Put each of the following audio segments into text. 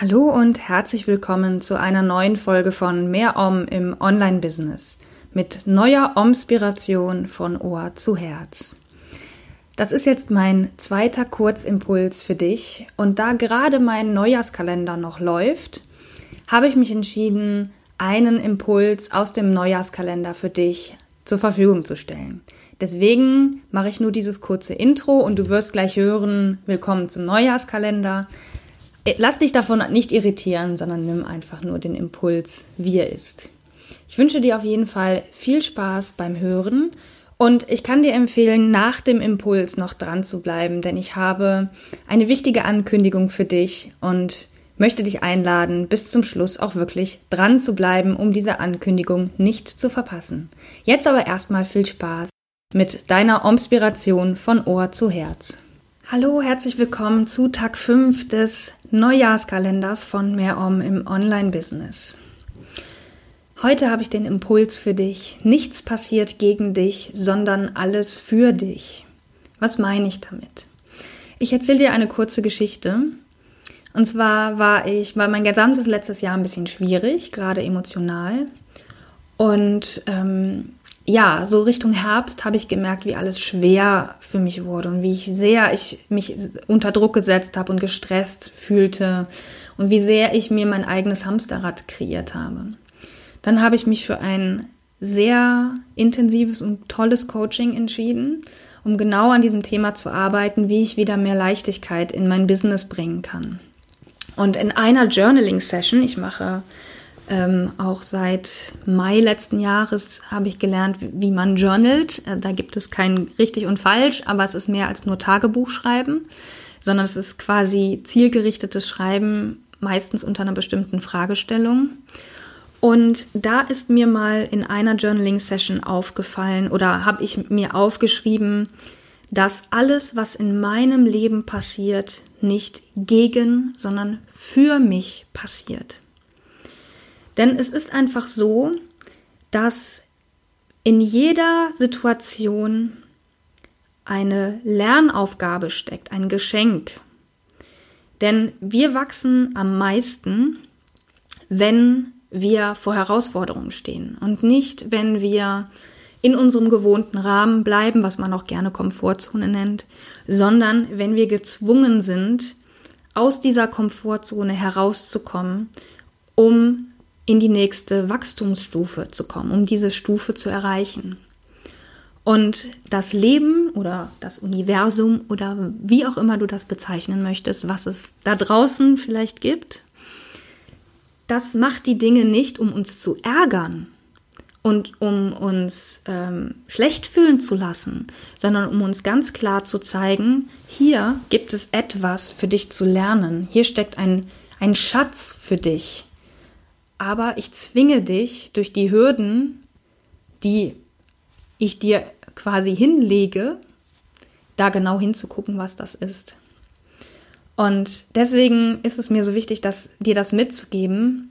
Hallo und herzlich willkommen zu einer neuen Folge von Mehr Om im Online-Business mit neuer Omspiration von Ohr zu Herz. Das ist jetzt mein zweiter Kurzimpuls für dich und da gerade mein Neujahrskalender noch läuft, habe ich mich entschieden, einen Impuls aus dem Neujahrskalender für dich zur Verfügung zu stellen. Deswegen mache ich nur dieses kurze Intro und du wirst gleich hören, willkommen zum Neujahrskalender. Äh, lass dich davon nicht irritieren, sondern nimm einfach nur den Impuls, wie er ist. Ich wünsche dir auf jeden Fall viel Spaß beim Hören und ich kann dir empfehlen, nach dem Impuls noch dran zu bleiben, denn ich habe eine wichtige Ankündigung für dich und möchte dich einladen, bis zum Schluss auch wirklich dran zu bleiben, um diese Ankündigung nicht zu verpassen. Jetzt aber erstmal viel Spaß mit deiner Omspiration von Ohr zu Herz. Hallo, herzlich willkommen zu Tag 5 des Neujahrskalenders von Mehr Om im Online-Business. Heute habe ich den Impuls für dich. Nichts passiert gegen dich, sondern alles für dich. Was meine ich damit? Ich erzähle dir eine kurze Geschichte. Und zwar war ich, war mein gesamtes letztes Jahr ein bisschen schwierig, gerade emotional. Und ähm, ja, so Richtung Herbst habe ich gemerkt, wie alles schwer für mich wurde und wie ich sehr ich mich unter Druck gesetzt habe und gestresst fühlte und wie sehr ich mir mein eigenes Hamsterrad kreiert habe. Dann habe ich mich für ein sehr intensives und tolles Coaching entschieden, um genau an diesem Thema zu arbeiten, wie ich wieder mehr Leichtigkeit in mein Business bringen kann. Und in einer Journaling-Session, ich mache ähm, auch seit Mai letzten Jahres habe ich gelernt, wie man journalt. Äh, da gibt es kein richtig und falsch, aber es ist mehr als nur Tagebuch schreiben, sondern es ist quasi zielgerichtetes Schreiben, meistens unter einer bestimmten Fragestellung. Und da ist mir mal in einer Journaling-Session aufgefallen oder habe ich mir aufgeschrieben, dass alles, was in meinem Leben passiert, nicht gegen, sondern für mich passiert. Denn es ist einfach so, dass in jeder Situation eine Lernaufgabe steckt, ein Geschenk. Denn wir wachsen am meisten, wenn wir vor Herausforderungen stehen und nicht, wenn wir in unserem gewohnten Rahmen bleiben, was man auch gerne Komfortzone nennt, sondern wenn wir gezwungen sind, aus dieser Komfortzone herauszukommen, um in die nächste Wachstumsstufe zu kommen, um diese Stufe zu erreichen. Und das Leben oder das Universum oder wie auch immer du das bezeichnen möchtest, was es da draußen vielleicht gibt, das macht die Dinge nicht, um uns zu ärgern und um uns ähm, schlecht fühlen zu lassen, sondern um uns ganz klar zu zeigen, hier gibt es etwas für dich zu lernen, hier steckt ein, ein Schatz für dich aber ich zwinge dich durch die Hürden, die ich dir quasi hinlege, da genau hinzugucken, was das ist. Und deswegen ist es mir so wichtig, dass, dir das mitzugeben,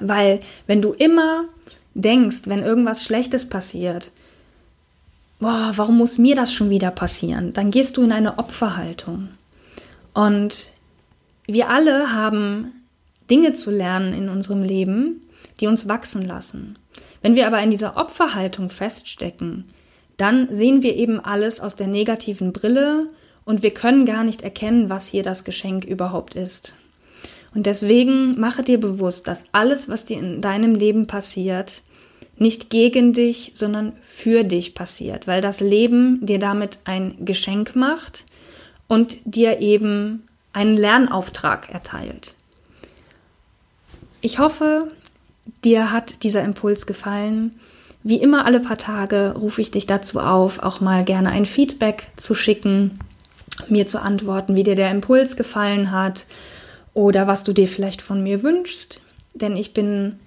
weil wenn du immer denkst, wenn irgendwas Schlechtes passiert, boah, warum muss mir das schon wieder passieren? Dann gehst du in eine Opferhaltung. Und wir alle haben Dinge zu lernen in unserem Leben, die uns wachsen lassen. Wenn wir aber in dieser Opferhaltung feststecken, dann sehen wir eben alles aus der negativen Brille und wir können gar nicht erkennen, was hier das Geschenk überhaupt ist. Und deswegen mache dir bewusst, dass alles, was dir in deinem Leben passiert, nicht gegen dich, sondern für dich passiert, weil das Leben dir damit ein Geschenk macht und dir eben einen Lernauftrag erteilt. Ich hoffe, dir hat dieser Impuls gefallen. Wie immer alle paar Tage rufe ich dich dazu auf, auch mal gerne ein Feedback zu schicken, mir zu antworten, wie dir der Impuls gefallen hat. oder was du dir vielleicht von mir wünschst, denn ich bin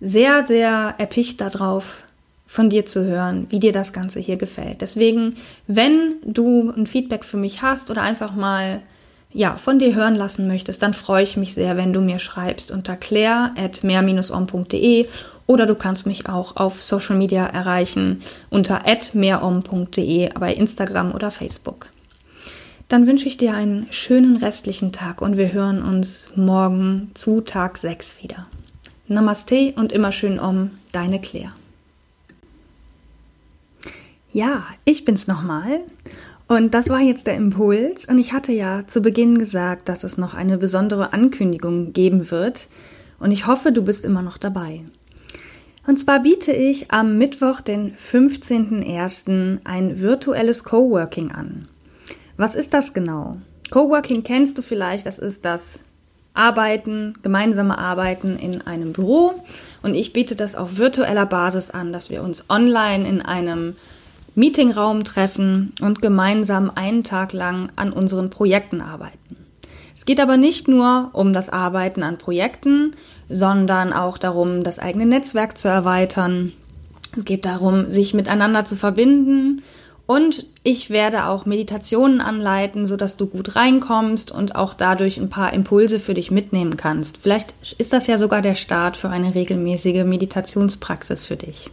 sehr, sehr erpicht darauf, von dir zu hören, wie dir das Ganze hier gefällt. Deswegen, wenn du ein Feedback für mich hast oder einfach mal ja, von dir hören lassen möchtest, dann freue ich mich sehr, wenn du mir schreibst unter claire.mehr-om.de oder du kannst mich auch auf Social Media erreichen unter mehrom.de bei Instagram oder Facebook. Dann wünsche ich dir einen schönen restlichen Tag und wir hören uns morgen zu Tag 6 wieder. Namaste und immer schön um, deine Claire. Ja, ich bin's nochmal. Und das war jetzt der Impuls. Und ich hatte ja zu Beginn gesagt, dass es noch eine besondere Ankündigung geben wird. Und ich hoffe, du bist immer noch dabei. Und zwar biete ich am Mittwoch, den 15.01. ein virtuelles Coworking an. Was ist das genau? Coworking kennst du vielleicht, das ist das Arbeiten, gemeinsame Arbeiten in einem Büro. Und ich biete das auf virtueller Basis an, dass wir uns online in einem Meetingraum treffen und gemeinsam einen Tag lang an unseren Projekten arbeiten. Es geht aber nicht nur um das Arbeiten an Projekten, sondern auch darum, das eigene Netzwerk zu erweitern. Es geht darum, sich miteinander zu verbinden und ich werde auch Meditationen anleiten, sodass du gut reinkommst und auch dadurch ein paar Impulse für dich mitnehmen kannst. Vielleicht ist das ja sogar der Start für eine regelmäßige Meditationspraxis für dich.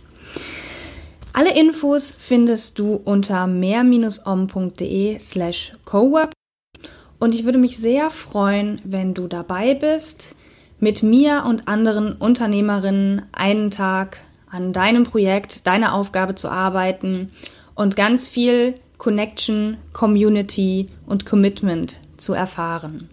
Alle Infos findest du unter mehr-om.de slash cowork und ich würde mich sehr freuen, wenn du dabei bist, mit mir und anderen Unternehmerinnen einen Tag an deinem Projekt, deiner Aufgabe zu arbeiten und ganz viel Connection, Community und Commitment zu erfahren.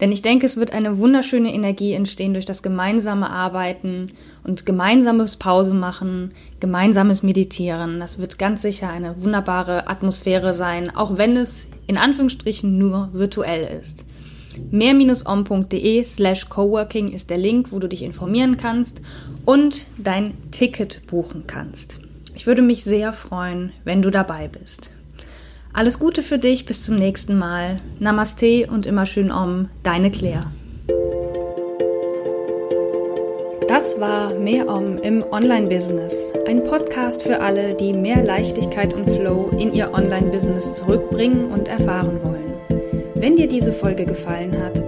Denn ich denke, es wird eine wunderschöne Energie entstehen durch das gemeinsame Arbeiten und gemeinsames Pause machen, gemeinsames Meditieren. Das wird ganz sicher eine wunderbare Atmosphäre sein, auch wenn es in Anführungsstrichen nur virtuell ist. mehr-om.de slash coworking ist der Link, wo du dich informieren kannst und dein Ticket buchen kannst. Ich würde mich sehr freuen, wenn du dabei bist. Alles Gute für dich, bis zum nächsten Mal. Namaste und immer schön Om, deine Claire. Das war Mehr Om im Online-Business. Ein Podcast für alle, die mehr Leichtigkeit und Flow in ihr Online-Business zurückbringen und erfahren wollen. Wenn dir diese Folge gefallen hat,